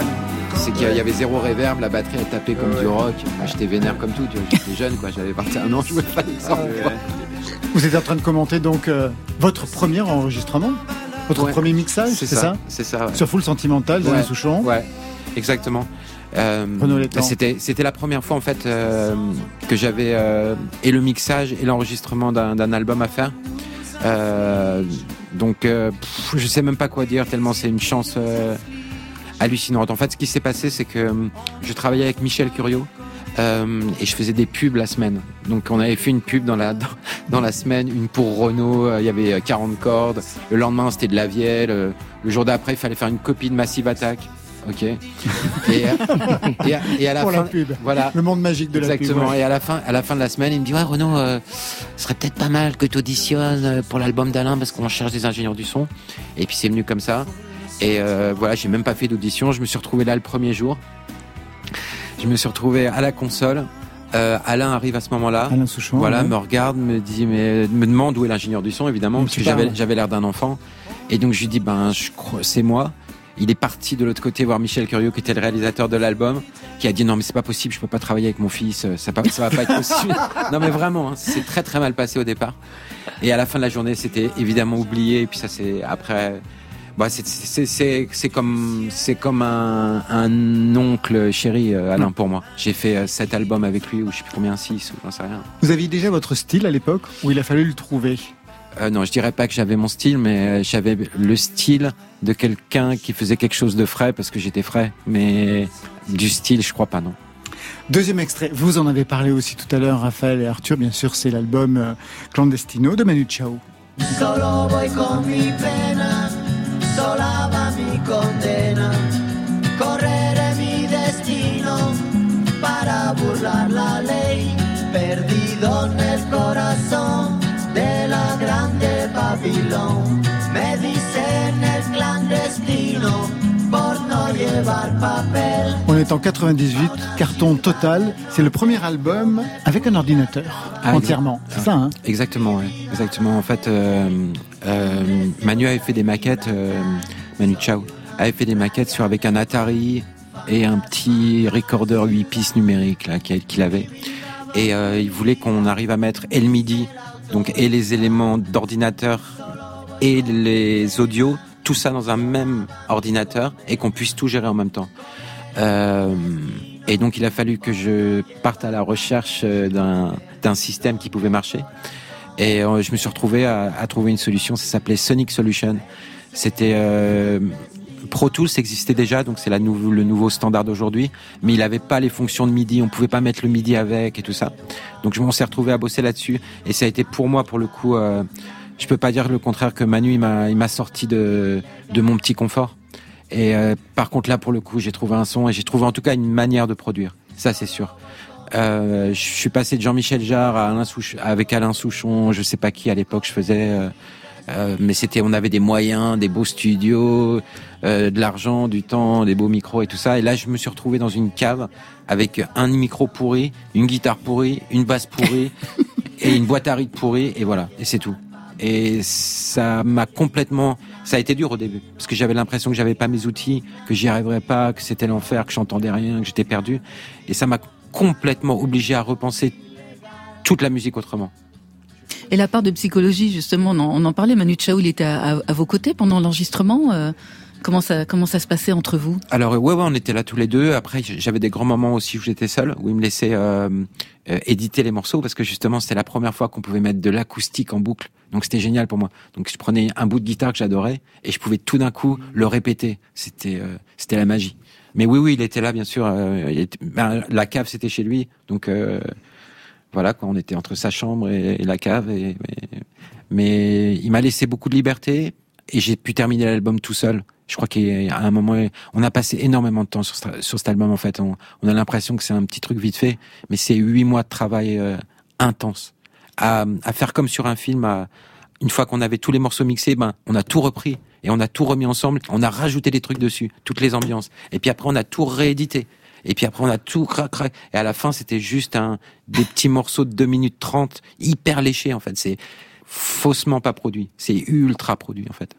C'est qu'il y avait zéro réverb, la batterie elle tapait comme du rock. J'étais vénère comme tout, j'étais jeune quoi, j'avais parti un an, je voulais pas Vous êtes en train de commenter donc euh, votre premier enregistrement Votre premier mixage, c'est ça C'est ça. Sur Full Sentimental, ouais. Souchon Ouais, exactement. Euh, c'était c'était la première fois en fait euh, que j'avais et le mixage et l'enregistrement d'un album à faire. donc je sais même pas quoi dire tellement c'est une chance hallucinante. En fait, ce qui s'est passé, c'est que je travaillais avec Michel Curio. Et je faisais des pubs la semaine. Donc on avait fait une pub dans la dans, la semaine, une pour Renault, il y avait 40 cordes. Le lendemain c'était de la vielle. le jour d'après il fallait faire une copie de Massive Attack ok. Et, et, à, la Pour fin, la pub. voilà, le monde magique de la pub. Exactement. Et à la fin, à la fin de la semaine, il me dit ouais Renaud, euh, ce serait peut-être pas mal que tu auditionnes euh, pour l'album d'Alain parce qu'on cherche des ingénieurs du son. Et puis c'est venu comme ça. Et euh, voilà, j'ai même pas fait d'audition. Je me suis retrouvé là le premier jour. Je me suis retrouvé à la console. Euh, Alain arrive à ce moment-là. Alain Souchon. Voilà, me regarde, me dit, mais me demande où est l'ingénieur du son, évidemment, parce que j'avais j'avais l'air d'un enfant. Et donc je lui dis, ben, je crois, c'est moi. Il est parti de l'autre côté voir Michel Curio, qui était le réalisateur de l'album, qui a dit non mais c'est pas possible, je peux pas travailler avec mon fils, ça, ça va pas être possible. non mais vraiment, hein, c'est très très mal passé au départ. Et à la fin de la journée, c'était évidemment oublié. Et puis ça c'est après. Bah, c'est comme c'est comme un, un, oncle chéri euh, Alain pour moi. J'ai fait euh, sept albums avec lui ou je sais plus combien six ou j'en sais rien. Vous aviez déjà votre style à l'époque ou il a fallu le trouver? Euh, non, je dirais pas que j'avais mon style, mais j'avais le style de quelqu'un qui faisait quelque chose de frais parce que j'étais frais. Mais du style, je crois pas, non. Deuxième extrait, vous en avez parlé aussi tout à l'heure, Raphaël et Arthur, bien sûr, c'est l'album Clandestino de Manu Chao. Solo voy con mi pena, sola va mi condena, correre mi destino para burlar la ley, perdido nel corazón. On est en 98, carton total. C'est le premier album avec un ordinateur ah, entièrement. C'est ça, hein? Exactement, exactement. En fait, euh, Manu avait fait des maquettes. Euh, Manu Chao avait fait des maquettes sur avec un Atari et un petit recorder 8 pistes numérique là qu'il avait. Et il voulait qu'on arrive à mettre El MIDI donc et les éléments d'ordinateur et les audios, tout ça dans un même ordinateur et qu'on puisse tout gérer en même temps. Euh, et donc il a fallu que je parte à la recherche euh, d'un système qui pouvait marcher. Et euh, je me suis retrouvé à, à trouver une solution. Ça s'appelait Sonic Solution. C'était euh, Pro Tools existait déjà, donc c'est le nouveau standard d'aujourd'hui, mais il n'avait pas les fonctions de MIDI, on pouvait pas mettre le MIDI avec et tout ça. Donc je m'en suis retrouvé à bosser là-dessus, et ça a été pour moi, pour le coup, euh, je peux pas dire le contraire que Manu, il m'a, il m'a sorti de, de mon petit confort. Et euh, par contre là, pour le coup, j'ai trouvé un son et j'ai trouvé en tout cas une manière de produire. Ça, c'est sûr. Euh, je suis passé de Jean-Michel Jarre à Alain Souchon, avec Alain Souchon, je sais pas qui à l'époque je faisais, euh, euh mais c'était, on avait des moyens, des beaux studios, euh, de l'argent, du temps, des beaux micros et tout ça. Et là, je me suis retrouvé dans une cave avec un micro pourri, une guitare pourrie, une basse pourrie et une boîte à rythme pourrie. Et voilà, et c'est tout. Et ça m'a complètement, ça a été dur au début, parce que j'avais l'impression que j'avais pas mes outils, que j'y arriverais pas, que c'était l'enfer, que j'entendais rien, que j'étais perdu. Et ça m'a complètement obligé à repenser toute la musique autrement. Et la part de psychologie, justement, on en, parlait, Manu Chao, il était à, vos côtés pendant l'enregistrement. Euh, comment ça, comment ça se passait entre vous? Alors ouais, ouais, on était là tous les deux. Après, j'avais des grands moments aussi où j'étais seul, où il me laissait euh, euh, éditer les morceaux parce que justement, c'était la première fois qu'on pouvait mettre de l'acoustique en boucle. Donc c'était génial pour moi. Donc je prenais un bout de guitare que j'adorais et je pouvais tout d'un coup le répéter. C'était, c'était la magie. Mais oui, oui, il était là, bien sûr. Ben, la cave, c'était chez lui, donc voilà, quand on était entre sa chambre et, la cave. Mais, il m'a laissé beaucoup de liberté et j'ai pu terminer l'album tout seul. Je crois qu'à un moment, on a passé énormément de temps sur, sur cet album. En fait, on, a l'impression que c'est un petit truc vite fait, mais c'est huit mois de travail euh, intense à, à, faire comme sur un film. une fois qu'on avait tous les morceaux mixés, ben on a tout repris et on a tout remis ensemble. On a rajouté des trucs dessus, toutes les ambiances. Et puis après, on a tout réédité. Et puis après, on a tout crac. Et à la fin, c'était juste un, des petits morceaux de 2 minutes 30, hyper léchés, en fait. C'est faussement pas produit. C'est ultra produit, en fait.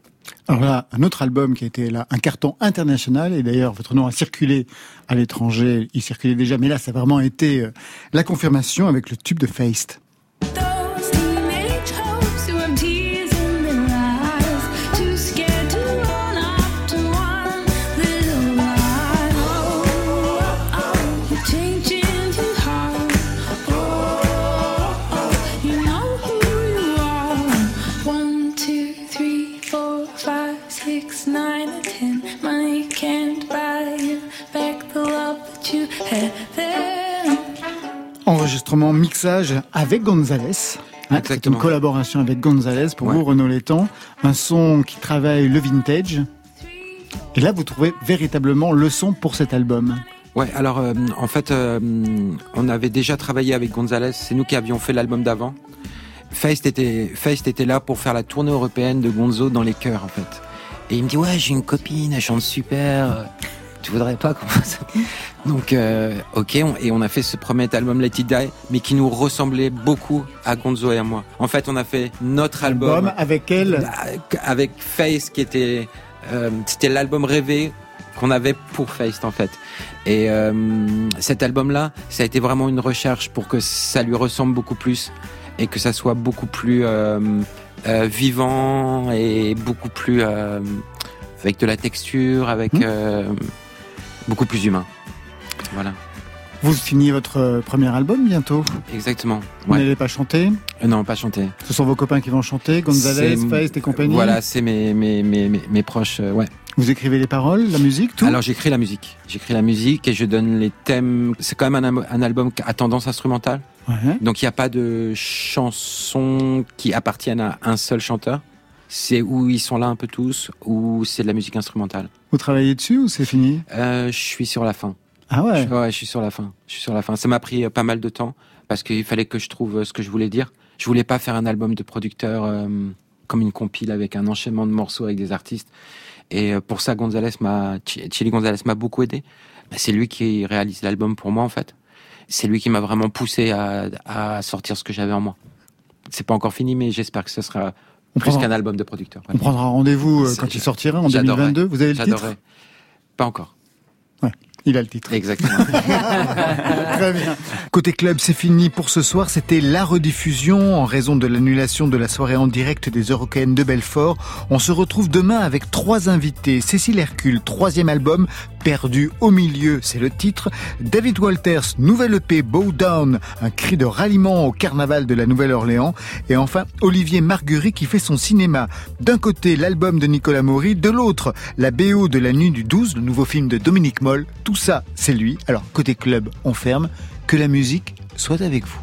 Alors là, un autre album qui a été là, un carton international, et d'ailleurs votre nom a circulé à l'étranger, il circulait déjà, mais là ça a vraiment été euh, la confirmation avec le tube de Feist. Enregistrement, mixage avec Gonzalez. Hein, une collaboration avec Gonzalez pour vous, Renaud Létang. Un son qui travaille le vintage. Et là, vous trouvez véritablement le son pour cet album. Ouais, alors euh, en fait, euh, on avait déjà travaillé avec Gonzalez. C'est nous qui avions fait l'album d'avant. Feist était, Feist était là pour faire la tournée européenne de Gonzo dans les chœurs, en fait. Et il me dit ouais, j'ai une copine, elle chante super tu voudrais pas commencer Donc, euh, ok, et on a fait ce premier album Let It Die, mais qui nous ressemblait beaucoup à Gonzo et à moi. En fait, on a fait notre album, avec elle, avec Face, qui était, euh, c'était l'album rêvé qu'on avait pour Face en fait. Et euh, cet album-là, ça a été vraiment une recherche pour que ça lui ressemble beaucoup plus et que ça soit beaucoup plus vivant et beaucoup plus avec de la texture, avec mmh beaucoup plus humain. Voilà. Vous signez votre euh, premier album bientôt Exactement. Vous n'allez pas chanter euh, Non, pas chanter. Ce sont vos copains qui vont chanter, Gonzalez, Feist et compagnie Voilà, c'est mes, mes, mes, mes, proches, euh, ouais. Vous écrivez les paroles, la musique, tout Alors j'écris la musique. J'écris la musique et je donne les thèmes. C'est quand même un, un, album à tendance instrumentale. Ouais. Donc il n'y a pas de chansons qui appartiennent à un seul chanteur c'est où ils sont là un peu tous, ou c'est de la musique instrumentale. Vous travaillez dessus ou c'est fini? Euh, Je suis sur la fin. Ah ouais? Je, Ouais, je suis sur la fin. Je suis sur la fin. Ça m'a pris euh, pas mal de temps parce qu'il fallait que je trouve euh, ce que je voulais dire. Je voulais pas faire un album de producteur comme une compile avec un enchaînement de morceaux avec des artistes. Et pour ça, Gonzalez m'a, Chili Gonzalez m'a beaucoup aidé. Bah, c'est lui qui réalise l'album pour moi en fait. C'est lui qui m'a vraiment poussé à, à sortir ce que j'avais en moi. C'est pas encore fini, mais j'espère que ce sera on plus qu'un album de producteur. On prendra rendez-vous euh, quand il sortira en 2022. Vous avez le titre Pas encore. Ouais. Il a le titre. Exactement. Très bien. Côté club, c'est fini pour ce soir. C'était la rediffusion en raison de l'annulation de la soirée en direct des Eurocaines de Belfort. On se retrouve demain avec trois invités. Cécile Hercule, troisième album, Perdu au milieu, c'est le titre. David Walters, nouvelle EP Bow Down, un cri de ralliement au carnaval de la Nouvelle-Orléans. Et enfin, Olivier Marguerite qui fait son cinéma. D'un côté, l'album de Nicolas Maury, de l'autre, la BO de la nuit du 12, le nouveau film de Dominique Moll. Tout ça, c'est lui. Alors, côté club, on ferme. Que la musique soit avec vous.